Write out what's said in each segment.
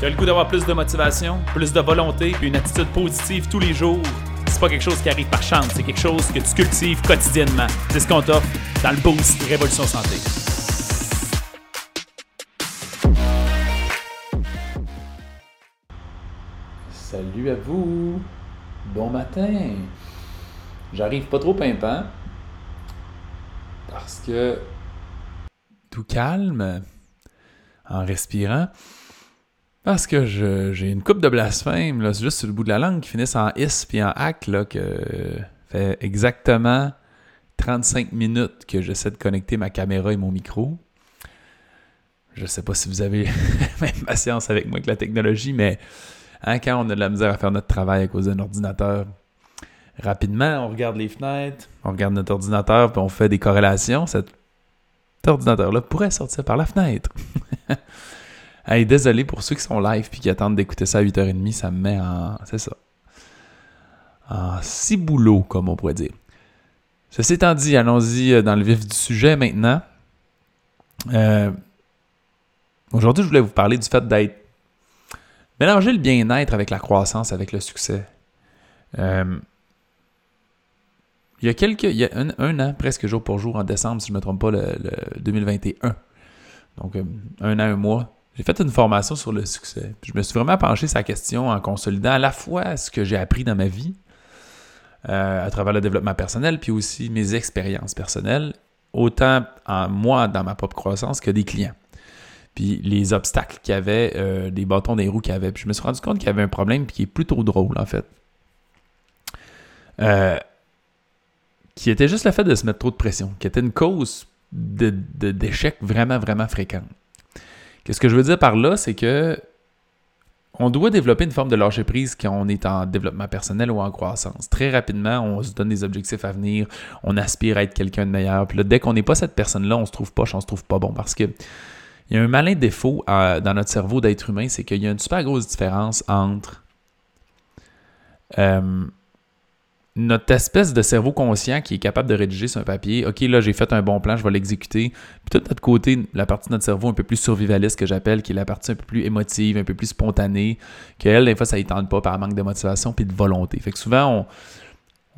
Tu as le goût d'avoir plus de motivation, plus de volonté, puis une attitude positive tous les jours? C'est pas quelque chose qui arrive par chance, c'est quelque chose que tu cultives quotidiennement. C'est ce qu'on t'offre dans le Boost Révolution Santé. Salut à vous! Bon matin! J'arrive pas trop pimpant parce que tout calme en respirant. Parce que j'ai une coupe de blasphème, là, c'est juste sur le bout de la langue qui finissent en is puis en hack, là, que fait exactement 35 minutes que j'essaie de connecter ma caméra et mon micro. Je sais pas si vous avez même patience avec moi que la technologie, mais hein, quand on a de la misère à faire notre travail à cause d'un ordinateur, rapidement, on regarde les fenêtres, on regarde notre ordinateur, puis on fait des corrélations. Cet ordinateur-là pourrait sortir par la fenêtre. Hey, désolé pour ceux qui sont live puis qui attendent d'écouter ça à 8h30, ça me met en. C'est ça. En ciboulot, comme on pourrait dire. Ceci étant dit, allons-y euh, dans le vif du sujet maintenant. Euh, aujourd'hui, je voulais vous parler du fait d'être. Mélanger le bien-être avec la croissance, avec le succès. Euh, il y a quelques. Il y a un, an, presque jour pour jour, en décembre, si je ne me trompe pas, le 2021. Donc, un an, un mois, j'ai fait une formation sur le succès. je me suis vraiment penché sur la question en consolidant à la fois ce que j'ai appris dans ma vie euh, à travers le développement personnel, puis aussi mes expériences personnelles, autant en moi dans ma propre croissance que des clients. Puis les obstacles qu'il y avait, euh, des bâtons des roues qu'il y avait. Puis je me suis rendu compte qu'il y avait un problème qui est plutôt drôle en fait. Euh, qui était juste le fait de se mettre trop de pression, qui était une cause d'échec de, vraiment, vraiment fréquente. Qu'est-ce que je veux dire par là, c'est que on doit développer une forme de lâcher prise quand on est en développement personnel ou en croissance. Très rapidement, on se donne des objectifs à venir, on aspire à être quelqu'un de meilleur. Puis là, dès qu'on n'est pas cette personne-là, on se trouve pas, on se trouve pas bon parce que il y a un malin défaut dans notre cerveau d'être humain, c'est qu'il y a une super grosse différence entre euh, notre espèce de cerveau conscient qui est capable de rédiger sur un papier, OK, là, j'ai fait un bon plan, je vais l'exécuter. Puis tout de notre côté, la partie de notre cerveau un peu plus survivaliste que j'appelle, qui est la partie un peu plus émotive, un peu plus spontanée, qu'elle, des fois, ça ne tente pas par manque de motivation puis de volonté. Fait que souvent, on,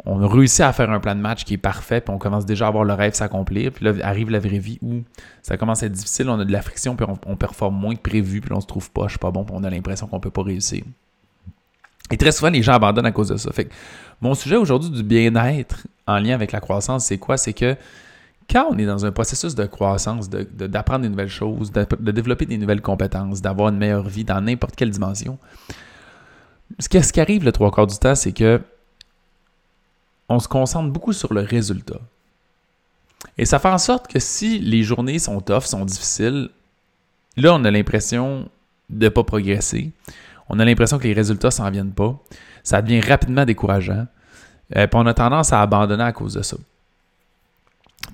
on réussit à faire un plan de match qui est parfait, puis on commence déjà à voir le rêve s'accomplir. Puis là, arrive la vraie vie où ça commence à être difficile, on a de la friction, puis on, performe moins que prévu, puis on se trouve pas, je suis pas bon, puis on a l'impression qu'on peut pas réussir. Et très souvent, les gens abandonnent à cause de ça. Fait que mon sujet aujourd'hui du bien-être en lien avec la croissance, c'est quoi? C'est que quand on est dans un processus de croissance, d'apprendre de, des nouvelles choses, de, développer des nouvelles compétences, d'avoir une meilleure vie dans n'importe quelle dimension, ce qui, arrive le trois quarts du temps, c'est que on se concentre beaucoup sur le résultat. Et ça fait en sorte que si les journées sont tough, sont difficiles, là, on a l'impression de ne pas progresser on a l'impression que les résultats s'en viennent pas. Ça devient rapidement décourageant. Euh, puis on a tendance à abandonner à cause de ça.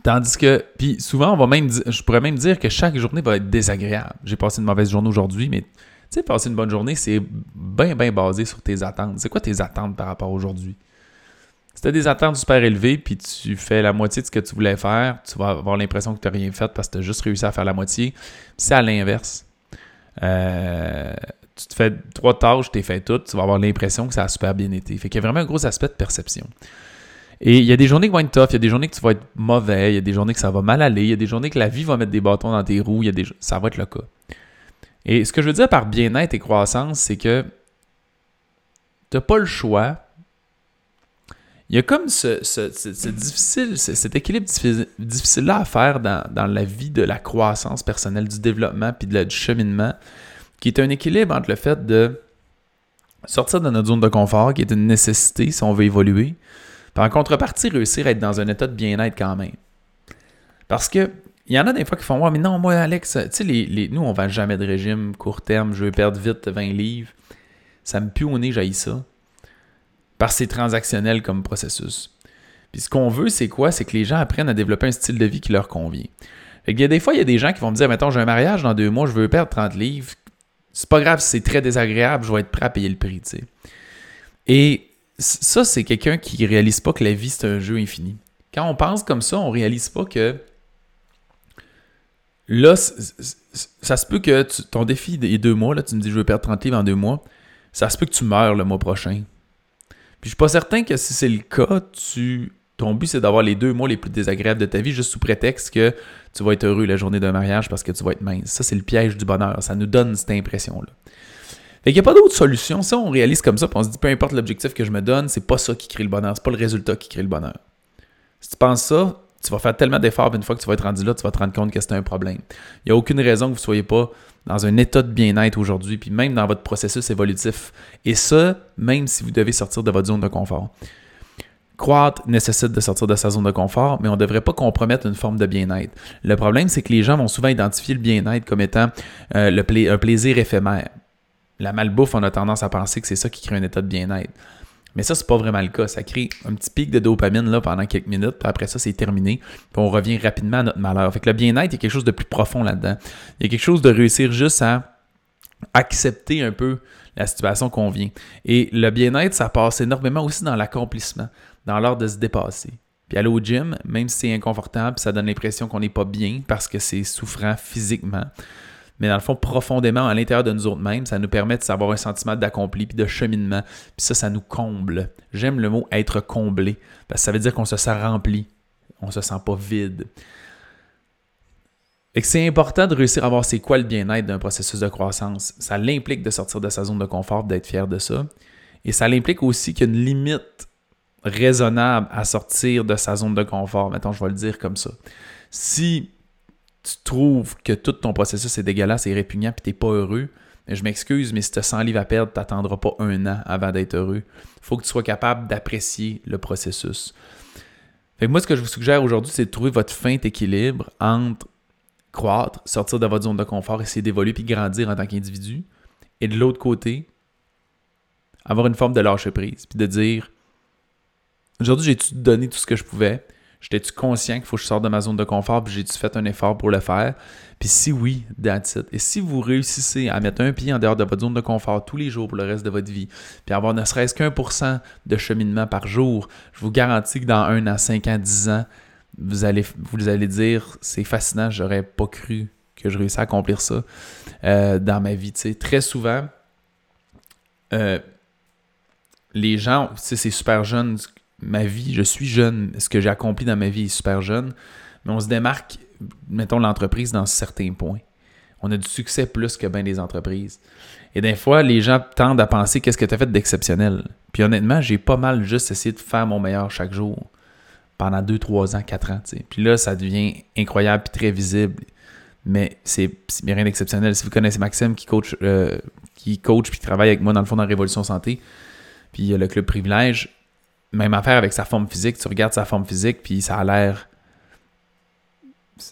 Tandis que, puis souvent, on va même, je pourrais même dire que chaque journée va être désagréable. J'ai passé une mauvaise journée aujourd'hui, mais tu sais, passer une bonne journée, c'est bien, bien basé sur tes attentes. C'est quoi tes attentes par rapport à aujourd'hui? Si tu as des attentes super élevées, puis tu fais la moitié de ce que tu voulais faire, tu vas avoir l'impression que tu n'as rien fait parce que tu as juste réussi à faire la moitié. C'est à l'inverse. Euh, tu te fais trois tâches, tu fait toutes, tu vas avoir l'impression que ça a super bien été. Fait qu'il y a vraiment un gros aspect de perception. Et il y a des journées qui vont être tough, il y a des journées que tu vas être mauvais, il y a des journées que ça va mal aller, il y a des journées que la vie va mettre des bâtons dans tes roues, ça va être le cas. Et ce que je veux dire par bien-être et croissance, c'est que tu n'as pas le choix. Il y a comme ce, difficile, cet équilibre difficile-là à faire dans, dans, la vie de la croissance personnelle, du développement puis de du cheminement qui est un équilibre entre le fait de sortir de notre zone de confort, qui est une nécessité si on veut évoluer, puis en contrepartie, réussir à être dans un état de bien-être quand même. Parce que il y en a des fois qui font Ouais, mais non, moi, Alex, tu sais, les, nous, on vend jamais de régime court terme, je veux perdre vite 20 livres. Ça me pue au nez, j'aille ça. Parce que c'est transactionnel comme processus. Puis ce qu'on veut, c'est quoi? C'est que les gens apprennent à développer un style de vie qui leur convient. Fait y a des fois, il y a des gens qui vont me dire Mettons, j'ai un mariage dans deux mois, je veux perdre 30 livres c'est pas grave, c'est très désagréable, je vais être prêt à payer le prix, tu sais. Et ça, c'est quelqu'un qui réalise pas que la vie, c'est un jeu infini. Quand on pense comme ça, on réalise pas que là, ça se peut que ton défi des deux mois, là, tu me dis je veux perdre 30 livres en deux mois, ça se peut que tu meurs le mois prochain. Puis je suis pas certain que si c'est le cas, tu ton but c'est d'avoir les deux mois les plus désagréables de ta vie juste sous prétexte que tu vas être heureux la journée d'un mariage parce que tu vas être mince. Ça, c'est le piège du bonheur. Ça nous donne cette impression-là. Fait qu'il n'y a pas d'autre solution. Si on réalise comme ça, puis on se dit peu importe l'objectif que je me donne, c'est pas ça qui crée le bonheur, c'est pas le résultat qui crée le bonheur. Si tu penses ça, tu vas faire tellement d'efforts, une fois que tu vas être rendu là, tu vas te rendre compte que c'est un problème. Il n'y a aucune raison que vous ne soyez pas dans un état de bien-être aujourd'hui, puis même dans votre processus évolutif. Et ça, même si vous devez sortir de votre zone de confort. Croître nécessite de sortir de sa zone de confort, mais on ne devrait pas compromettre une forme de bien-être. Le problème, c'est que les gens vont souvent identifier le bien-être comme étant euh, le un plaisir éphémère. La malbouffe, on a tendance à penser que c'est ça qui crée un état de bien-être. Mais ça, c'est pas vraiment le cas. Ça crée un petit pic de dopamine là, pendant quelques minutes, puis après ça, c'est terminé. Puis on revient rapidement à notre malheur. Fait que le bien-être, il y a quelque chose de plus profond là-dedans. Il y a quelque chose de réussir juste à accepter un peu la situation qu'on vient. Et le bien-être, ça passe énormément aussi dans l'accomplissement, dans l'art de se dépasser. Puis aller au gym, même si c'est inconfortable, ça donne l'impression qu'on n'est pas bien parce que c'est souffrant physiquement mais dans le fond, profondément à l'intérieur de nous autres mêmes, ça nous permet de savoir un sentiment d'accompli puis de cheminement. Puis ça, ça nous comble. J'aime le mot être comblé, parce que ça veut dire qu'on se sent rempli, on se sent pas vide. Et que c'est important de réussir à voir c'est quoi le bien-être d'un processus de croissance. Ça l'implique de sortir de sa zone de confort, d'être fier de ça. Et ça l'implique aussi qu'il y a une limite raisonnable à sortir de sa zone de confort. Mettons, je vais le dire comme ça. Si tu trouves que tout ton processus est dégueulasse et répugnant puis t'es pas heureux, je m'excuse, mais si tu as 100 livres à perdre, tu n'attendras pas un an avant d'être heureux. Il faut que tu sois capable d'apprécier le processus. Fait moi, ce que je vous suggère aujourd'hui, c'est de trouver votre fin équilibre entre croître, sortir de votre zone de confort, essayer d'évoluer puis grandir en tant qu'individu. Et de l'autre côté, avoir une forme de lâcher prise, puis de dire aujourd'hui, j'ai-tu donné tout ce que je pouvais, J'étais-tu conscient qu'il faut que je sorte de ma zone de confort, puis j'ai-tu fait un effort pour le faire? Puis si oui, that's. Et si vous réussissez à mettre un pied en dehors de votre zone de confort tous les jours pour le reste de votre vie, puis avoir ne serait-ce qu'un pour cent de cheminement par jour, je vous garantis que dans un à cinq ans, dix ans, vous allez, vous allez dire c'est fascinant, j'aurais pas cru que je réussisse à accomplir ça euh, dans ma vie. Très souvent, euh, les gens, c'est super jeune ma vie, je suis jeune, ce que j'ai accompli dans ma vie est super jeune, mais on se démarque, mettons, l'entreprise dans certains points. On a du succès plus que bien des entreprises. Et des fois, les gens tendent à penser qu'est-ce que tu as fait d'exceptionnel? Puis honnêtement, j'ai pas mal juste essayé de faire mon meilleur chaque jour pendant 2, 3 ans, 4 ans. Puis là, ça devient incroyable et très visible. Mais c'est rien d'exceptionnel. Si vous connaissez Maxime qui coach, euh, qui puis travaille avec moi dans le fond dans Révolution Santé, puis le club Privilège, même affaire avec sa forme physique. Tu regardes sa forme physique, puis ça a l'air.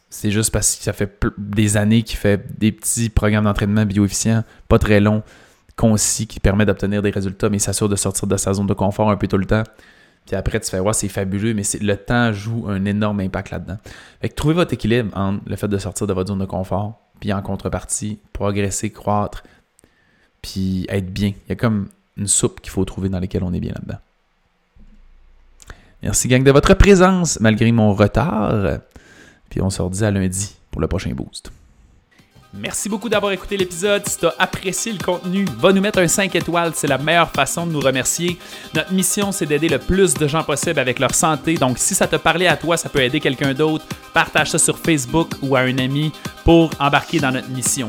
C'est juste parce que ça fait des années qu'il fait des petits programmes d'entraînement bioefficients, pas très longs, concis, qui permettent d'obtenir des résultats, mais il s'assure de sortir de sa zone de confort un peu tout le temps. Puis après, tu fais, ouais, c'est fabuleux, mais le temps joue un énorme impact là-dedans. Fait que trouvez votre équilibre entre le fait de sortir de votre zone de confort, puis en contrepartie, progresser, croître, puis être bien. Il y a comme une soupe qu'il faut trouver dans laquelle on est bien là-dedans. Merci, gang, de votre présence malgré mon retard. Puis on se redit à lundi pour le prochain boost. Merci beaucoup d'avoir écouté l'épisode. Si tu as apprécié le contenu, va nous mettre un 5 étoiles. C'est la meilleure façon de nous remercier. Notre mission, c'est d'aider le plus de gens possible avec leur santé. Donc, si ça te parlait à toi, ça peut aider quelqu'un d'autre. Partage ça sur Facebook ou à un ami pour embarquer dans notre mission.